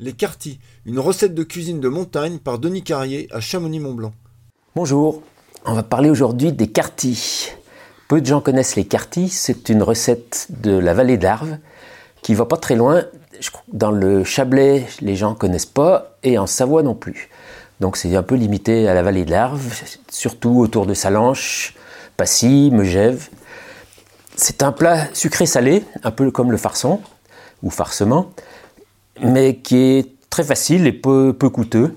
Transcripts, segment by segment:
Les Cartis, une recette de cuisine de montagne par Denis Carrier à Chamonix-Mont-Blanc. Bonjour, on va parler aujourd'hui des Cartis. Peu de gens connaissent les Cartis, c'est une recette de la vallée d'Arve qui va pas très loin. Dans le Chablais, les gens connaissent pas et en Savoie non plus. Donc c'est un peu limité à la vallée de l'Arve, surtout autour de Salanches, Passy, Megève. C'est un plat sucré-salé, un peu comme le farçon ou farcement, mais qui est très facile et peu, peu coûteux.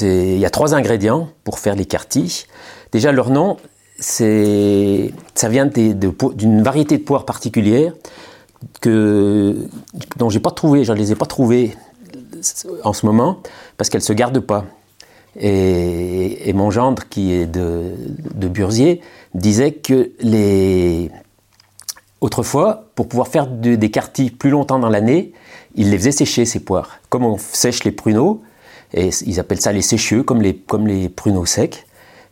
Il y a trois ingrédients pour faire les cartis. Déjà, leur nom, ça vient d'une variété de poires particulière que, dont pas trouvé, je ne les ai pas trouvées en ce moment parce qu'elles ne se gardent pas. Et, mon gendre, qui est de, de Burzier, disait que les, autrefois, pour pouvoir faire des cartis plus longtemps dans l'année, il les faisait sécher, ces poires. Comme on sèche les pruneaux, et ils appellent ça les sécheux, comme les, comme les pruneaux secs,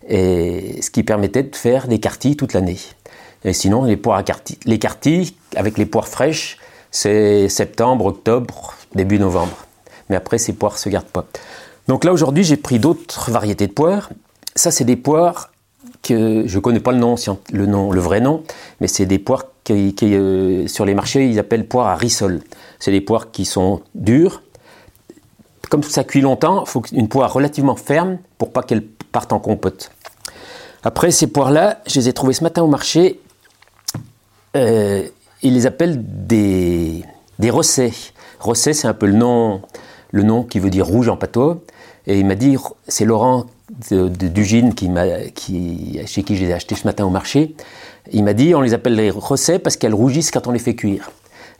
et ce qui permettait de faire des cartis toute l'année. Et sinon, les poires à les cartis avec les poires fraîches, c'est septembre, octobre, début novembre. Mais après, ces poires ne se gardent pas. Donc là, aujourd'hui, j'ai pris d'autres variétés de poires. Ça, c'est des poires que je ne connais pas le nom, le nom, le vrai nom, mais c'est des poires qui, euh, sur les marchés, ils appellent poires à rissol. C'est des poires qui sont dures. Comme ça cuit longtemps, il faut une poire relativement ferme pour pas qu'elle parte en compote. Après, ces poires-là, je les ai trouvées ce matin au marché. Euh, ils les appellent des, des rossets. Rosset, c'est un peu le nom, le nom qui veut dire rouge en patois. Et il m'a dit, c'est Laurent d'Ugine qui chez qui j'ai acheté ce matin au marché. Il m'a dit, on les appelle les rossets parce qu'elles rougissent quand on les fait cuire.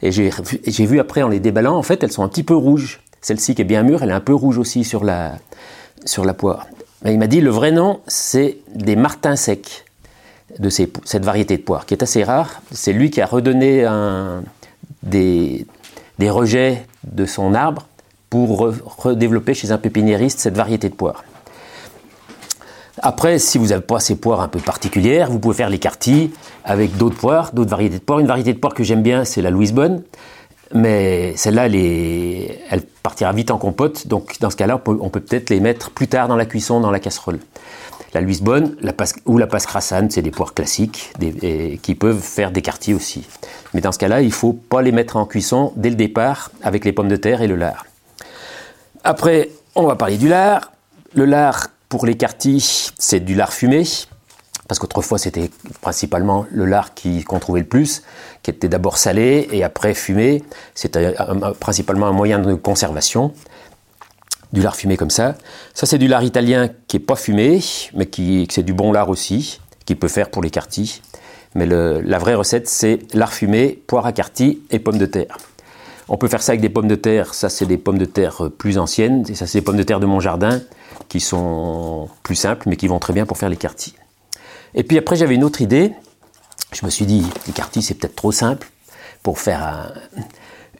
Et j'ai vu après en les déballant, en fait, elles sont un petit peu rouges. Celle-ci qui est bien mûre, elle est un peu rouge aussi sur la, sur la poire. Mais il m'a dit, le vrai nom, c'est des martins secs de cette variété de poire, qui est assez rare. C'est lui qui a redonné des, des rejets de son arbre pour redévelopper chez un pépiniériste cette variété de poire. Après, si vous n'avez pas ces poires un peu particulières, vous pouvez faire les cartis avec d'autres poires, d'autres variétés de poires. Une variété de poire que j'aime bien, c'est la Louise Bonne. Mais celle-là, elle, partira vite en compote. Donc, dans ce cas-là, on peut peut-être les mettre plus tard dans la cuisson, dans la casserole. La Louise Bonne la ou la passe crassane, c'est des poires classiques qui peuvent faire des quartiers aussi. Mais dans ce cas-là, il ne faut pas les mettre en cuisson dès le départ avec les pommes de terre et le lard. Après, on va parler du lard. Le lard, pour les quartiers, c'est du lard fumé. Parce qu'autrefois, c'était principalement le lard qu'on trouvait le plus, qui était d'abord salé et après fumé. C'était principalement un moyen de conservation du lard fumé comme ça. Ça, c'est du lard italien qui est pas fumé, mais qui, c'est du bon lard aussi, qui peut faire pour les cartis. Mais la vraie recette, c'est lard fumé, poire à cartis et pommes de terre. On peut faire ça avec des pommes de terre. Ça, c'est des pommes de terre plus anciennes. Ça, c'est des pommes de terre de mon jardin qui sont plus simples, mais qui vont très bien pour faire les cartis. Et puis après, j'avais une autre idée. Je me suis dit, les cartis, c'est peut-être trop simple pour faire un,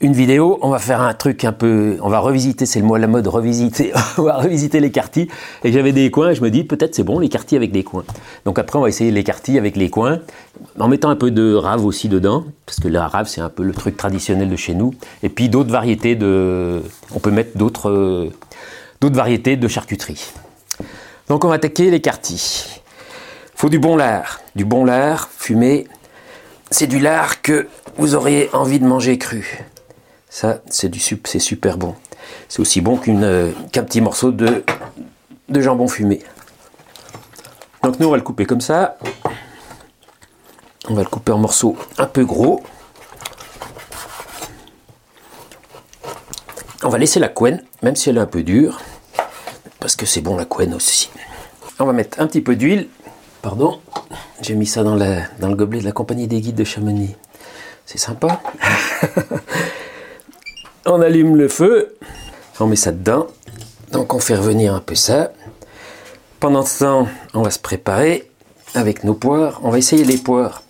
une vidéo, on va faire un truc un peu, on va revisiter, c'est le mot à la mode, revisiter, on va revisiter les quartiers. Et j'avais des coins, et je me dis peut-être c'est bon les quartiers avec des coins. Donc après on va essayer les quartiers avec les coins, en mettant un peu de rave aussi dedans, parce que la rave c'est un peu le truc traditionnel de chez nous. Et puis d'autres variétés de, on peut mettre d'autres, d'autres variétés de charcuterie. Donc on va attaquer les quartiers. Faut du bon lard, du bon lard fumé. C'est du lard que vous auriez envie de manger cru. Ça, c'est du c'est super bon. C'est aussi bon euh, qu'un petit morceau de, de jambon fumé. Donc nous, on va le couper comme ça. On va le couper en morceaux un peu gros. On va laisser la couenne, même si elle est un peu dure, parce que c'est bon la couenne aussi. On va mettre un petit peu d'huile. Pardon, j'ai mis ça dans, le gobelet de la compagnie des guides de Chamonix. C'est sympa. On allume le feu, on met ça dedans. Donc on fait revenir un peu ça. Pendant ce temps, on va se préparer avec nos poires. On va essayer les poires.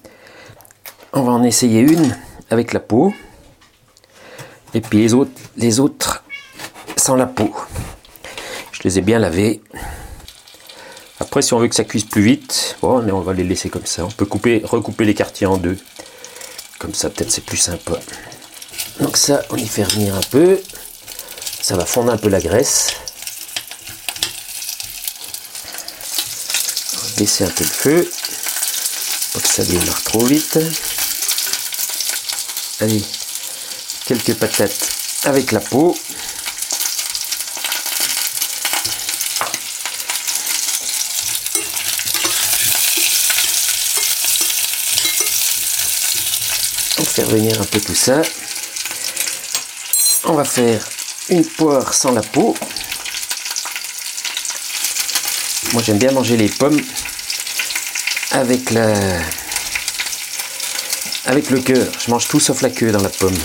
On va en essayer une avec la peau. Et puis les autres sans la peau. Les ai bien lavées. Après, si on veut que ça cuise plus vite, bon, on va les laisser comme ça. On peut couper, recouper les quartiers en deux. Comme ça, peut-être c'est plus sympa. Donc ça, on y fait revenir un peu. ça va fondre un peu la graisse. Baisser un peu le feu, pour ça démarre trop vite. Allez, quelques patates avec la peau. Faire venir un peu tout ça. On va faire une poire sans la peau. Moi j'aime bien manger les pommes avec la avec le cœur. Je mange tout sauf la queue dans la pomme.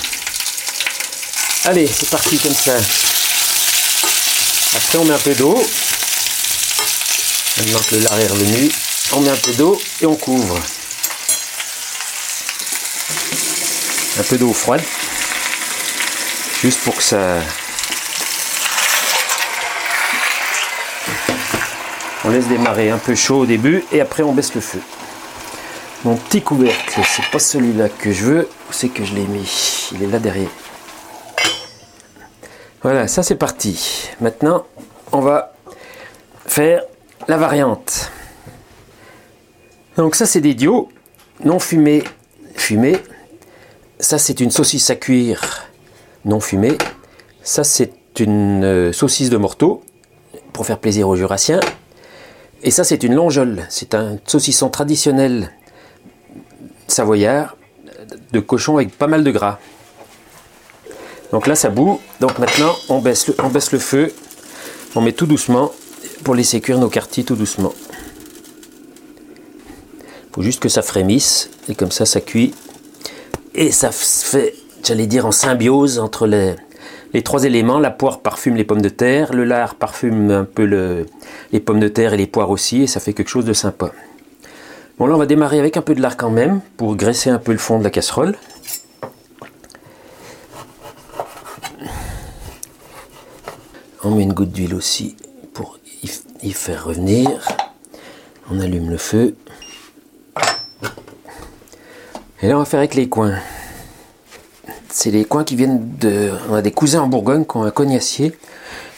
Allez, c'est parti comme ça. Après on met un peu d'eau. Maintenant que le lard est revenu, on met un peu d'eau et on couvre. Un peu d'eau froide. Juste pour que ça... On laisse démarrer un peu chaud au début et après on baisse le feu. Mon petit couvercle, c'est pas celui-là que je veux, c'est que je l'ai mis? Il est là derrière. Voilà, ça c'est parti. Maintenant, on va faire la variante. Donc ça c'est des dios non fumés, fumés. Ça c'est une saucisse à cuire non fumée. Ça, c'est une euh, saucisse de morteau pour faire plaisir aux jurassiens. Et ça, c'est une longeole. C'est un saucisson traditionnel savoyard de cochon avec pas mal de gras. Donc là, ça bout. Donc maintenant, on baisse le, on baisse le feu. On met tout doucement pour laisser cuire nos quartiers tout doucement. Il faut juste que ça frémisse. Et comme ça, ça cuit. Et ça fait j'allais dire, en symbiose entre les, trois éléments. La poire parfume les pommes de terre, le lard parfume un peu le, les pommes de terre et les poires aussi, et ça fait quelque chose de sympa. Bon, là, on va démarrer avec un peu de lard quand même, pour graisser un peu le fond de la casserole. On met une goutte d'huile aussi pour y faire revenir. On allume le feu. Et là, on va faire avec les coins. C'est les coins qui viennent de. On a des cousins en Bourgogne qui ont un cognacier.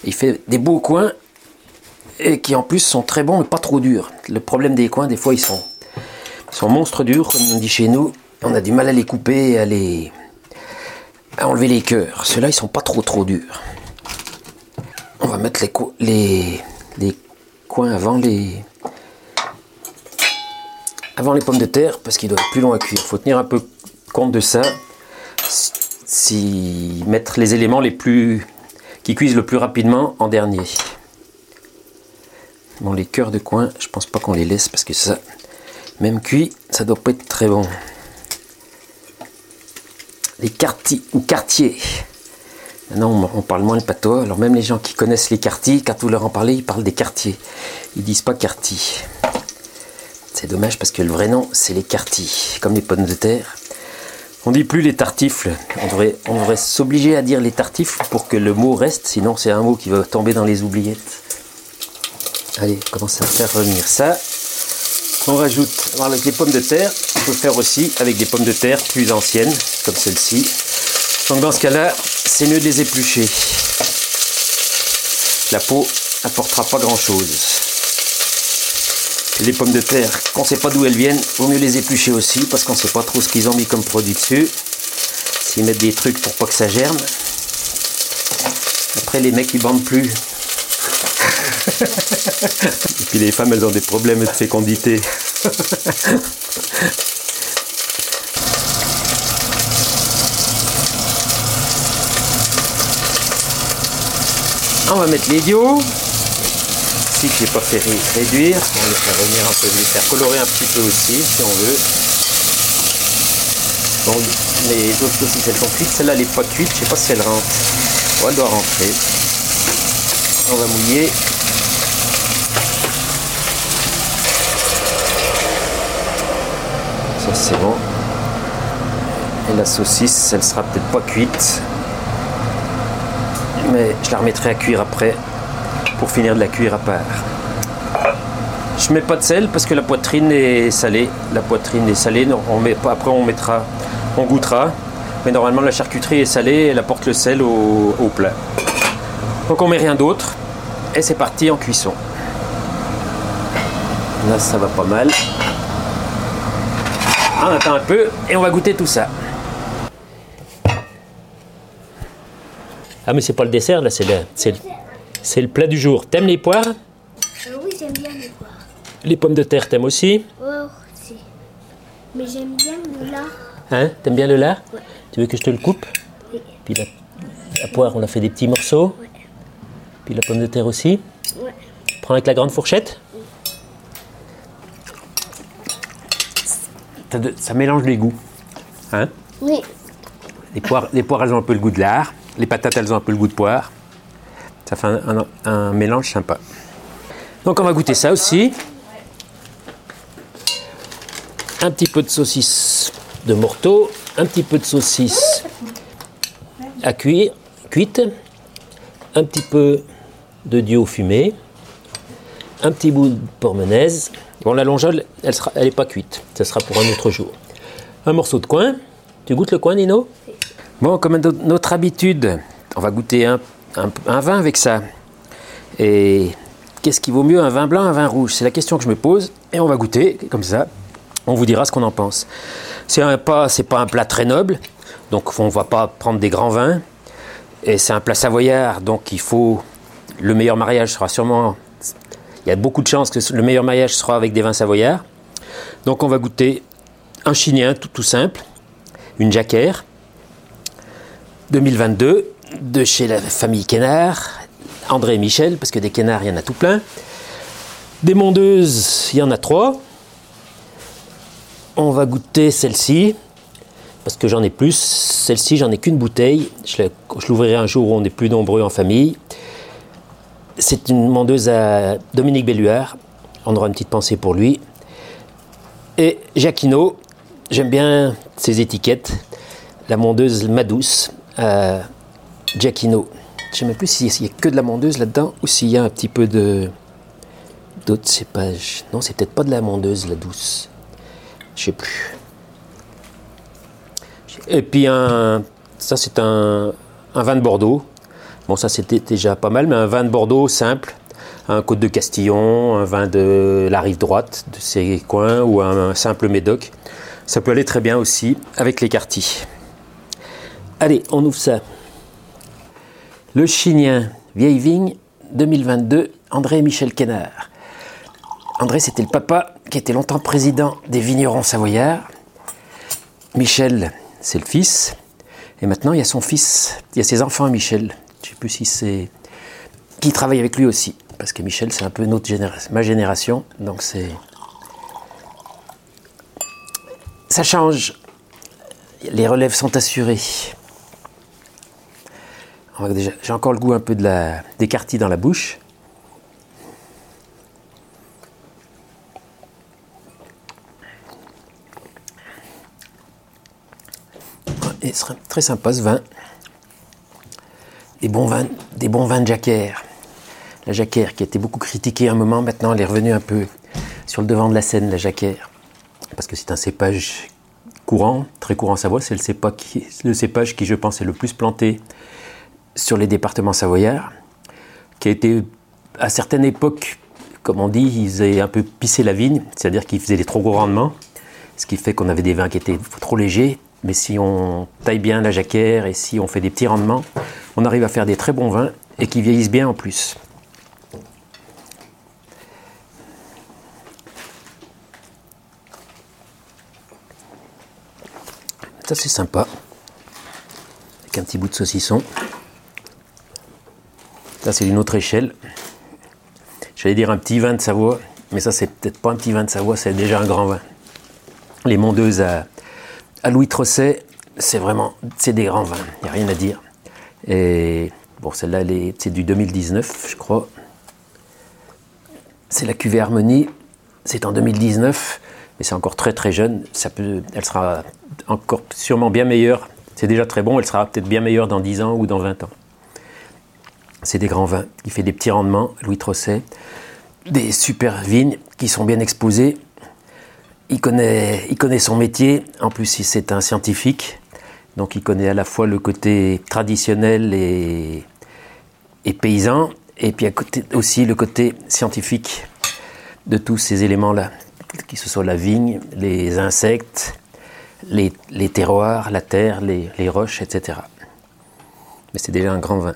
Il fait des beaux coins et qui en plus sont très bons mais pas trop durs. Le problème des coins, des fois, ils sont, sont monstres durs, comme on dit chez nous. On a du mal à les couper et à les. à enlever les cœurs. Ceux-là, ils sont pas trop trop durs. On va mettre les, les, les coins avant les. Avant les pommes de terre parce qu'ils doivent être plus longs à cuire. Il faut tenir un peu compte de ça si mettre les éléments les plus qui cuisent le plus rapidement en dernier. Bon, les cœurs de coin, je pense pas qu'on les laisse parce que ça, même cuit, ça doit pas être très bon. Les quartiers ou quartiers. Maintenant, on parle moins le patois. Alors même les gens qui connaissent les quartiers, quand vous leur en parlez, ils parlent des quartiers. Ils disent pas quartier. C'est dommage parce que le vrai nom, c'est les quartiers, comme les pommes de terre. On dit plus les tartifles. On devrait, on devrait s'obliger à dire les tartifles pour que le mot reste, sinon c'est un mot qui va tomber dans les oubliettes. Allez, commence à faire revenir ça. On rajoute, avec les pommes de terre, on peut faire aussi avec des pommes de terre plus anciennes, comme celle-ci. Donc dans ce cas-là, c'est mieux de les éplucher. La peau apportera pas grand-chose les pommes de terre, qu'on ne sait pas d'où elles viennent, vaut mieux les éplucher aussi parce qu'on ne sait pas trop ce qu'ils ont mis comme produit dessus. S'ils mettent des trucs pour pas que ça germe. Après les mecs ils bandent plus. Et puis les femmes elles ont des problèmes de fécondité. On va mettre l'idiot que j'ai pas fait réduire. On les faire revenir un peu, faire colorer un petit peu aussi si on veut. Les autres aussi elles sont cuites. Celle-là elle n'est pas cuite, je sais pas si elle rentre. elle doit rentrer. On va mouiller. Ça c'est bon. Et la saucisse, elle sera peut-être pas cuite. Mais je la remettrai à cuire après pour finir de la cuire à part. Je mets pas de sel parce que la poitrine est salée. La poitrine est salée. Après, on mettra, on goûtera. Mais normalement, la charcuterie est salée. Elle apporte le sel au, plat. Donc on met rien d'autre et c'est parti en cuisson. Là ça va pas mal. On attend un peu et on va goûter tout ça. Ah mais c'est pas le dessert là, c'est le, c'est, le plat du jour. T'aimes les poires? Euh, oui, j'aime bien les poires. Les pommes de terre t'aimes aussi? Oh, si. Mais j'aime bien le lard. Hein? T'aimes bien le lard? Ouais. Tu veux que je te le coupe? Oui. Puis la, la poire on la fait des petits morceaux. Ouais. Puis la pomme de terre aussi. Ouais. Prends avec la grande fourchette. Ça, de- ça mélange les goûts. Hein? Oui. les, poires, les poires, elles ont un peu le goût de lard. Les patates, elles ont un peu le goût de poire. Ça fait un, mélange sympa. Donc on va goûter ça aussi. Un petit peu de saucisse de morteau, un petit peu de saucisse à cuire, cuite, un petit peu de dio fumé, un petit bout de pormenaise. Bon, la longeole, elle n'est pas cuite. Ça sera pour un autre jour. Un morceau de coin. Tu goûtes le coin, Nino? Bon, comme notre habitude, on va goûter un, un- vin avec ça. Et qu'est-ce qui vaut mieux, un vin blanc, un vin rouge? C'est la question que je me pose. Et on va goûter comme ça. On vous dira ce qu'on en pense. C'est pas, pas un plat très noble, donc on va pas prendre des grands vins. Et c'est un plat savoyard, donc il faut. Le meilleur mariage sera sûrement. Il y a beaucoup de chances que le meilleur mariage sera avec des vins savoyards. Donc on va goûter un chignin tout, tout simple, une jacquère 2022 de chez la famille Kénard, André et Michel, parce que des Kénards, il y en a tout plein. Des mondeuses, il y en a trois. On va goûter celle-ci, parce que j'en ai plus. Celle-ci, j'en ai qu'une bouteille. Je l'ouvrirai un jour où on est plus nombreux en famille. C'est une mondeuse à Dominique Belluard. On aura une petite pensée pour lui. Et Jacquino, j'aime bien ses étiquettes. La mondeuse Madouce, à Jacquino. Je ne sais même plus s'il y a que de la mondeuse là-dedans ou s'il y a un petit peu de d'autres cépages. Non, c'est peut-être pas de la mondeuse, la douce. Je sais plus. Et puis un, ça c'est un, un vin de Bordeaux. Bon, ça c'était déjà pas mal, mais un vin de Bordeaux simple, un Côte de Castillon, un vin de la rive droite de ces coins ou un, simple Médoc. Ça peut aller très bien aussi avec les quartiers. Allez, on ouvre ça. Le Chignin, vieille vigne, 2022, André Michel Kénard. André, c'était le papa qui était longtemps président des vignerons savoyards. Michel, c'est le fils. Et maintenant, il y a son fils, il y a ses enfants, Michel. Je ne sais plus si c'est. qui travaille avec lui aussi. Parce que Michel, c'est un peu notre génération, ma génération. Donc c'est. Ça change. Les relèves sont assurées. J'ai encore le goût un peu de la, des quartiers dans la bouche. Et ce très sympa ce vin. Des bons vins, des bons vins de Jacquère. La Jacquère qui a été beaucoup critiquée à un moment, maintenant elle est revenue un peu sur le devant de la scène, la Jacquère. Parce que c'est un cépage courant, très courant en Savoie. C'est le cépage qui, je pense, est le plus planté sur les départements savoyards. Qui a été, à certaines époques, comme on dit, ils avaient un peu pissé la vigne, c'est-à-dire qu'ils faisaient des trop gros rendements. Ce qui fait qu'on avait des vins qui étaient trop légers. Mais si on taille bien la jacquère et si on fait des petits rendements, on arrive à faire des très bons vins et qui vieillissent bien en plus. Ça c'est sympa. Avec un petit bout de saucisson. Ça c'est d'une autre échelle. J'allais dire un petit vin de Savoie, mais ça c'est peut-être pas un petit vin de Savoie, c'est déjà un grand vin. Les mondeuses à, Louis Trosset, c'est vraiment, c'est des grands vins, il n'y a rien à dire. Et bon, celle-là, elle est- c'est du 2019, je crois. C'est la cuvée Harmonie, c'est en 2019, mais c'est encore très très jeune. Elle sera encore sûrement bien meilleure. C'est déjà très bon, elle sera peut-être bien meilleure dans 10 ans ou dans 20 ans. C'est des grands vins. Il fait des petits rendements, Louis Trosset. Des super vignes qui sont bien exposées. Il connaît, son métier. En plus, c'est un scientifique. Donc, il connaît à la fois le côté traditionnel et, paysan, et puis aussi le côté scientifique de tous ces éléments-là, que ce soit la vigne, les insectes, les, terroirs, la terre, les, roches, etc. Mais c'est déjà un grand vin.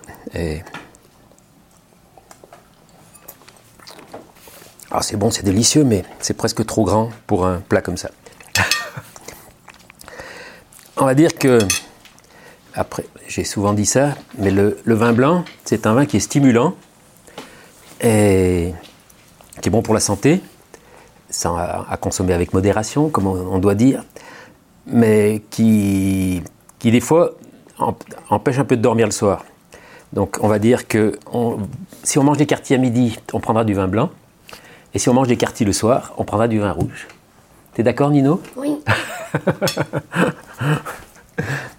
Alors c'est bon, c'est délicieux, mais c'est presque trop grand pour un plat comme ça. On va dire que, après, j'ai souvent dit ça, mais le, vin blanc, c'est un vin qui est stimulant et qui est bon pour la santé, sans, à, consommer avec modération, comme on, doit dire, mais qui, qui des fois empêche un peu de dormir le soir. Donc on va dire que si on mange des quartiers à midi, on prendra du vin blanc, et si on mange des quartiers le soir, on prendra du vin rouge. T'es d'accord Nino? Oui.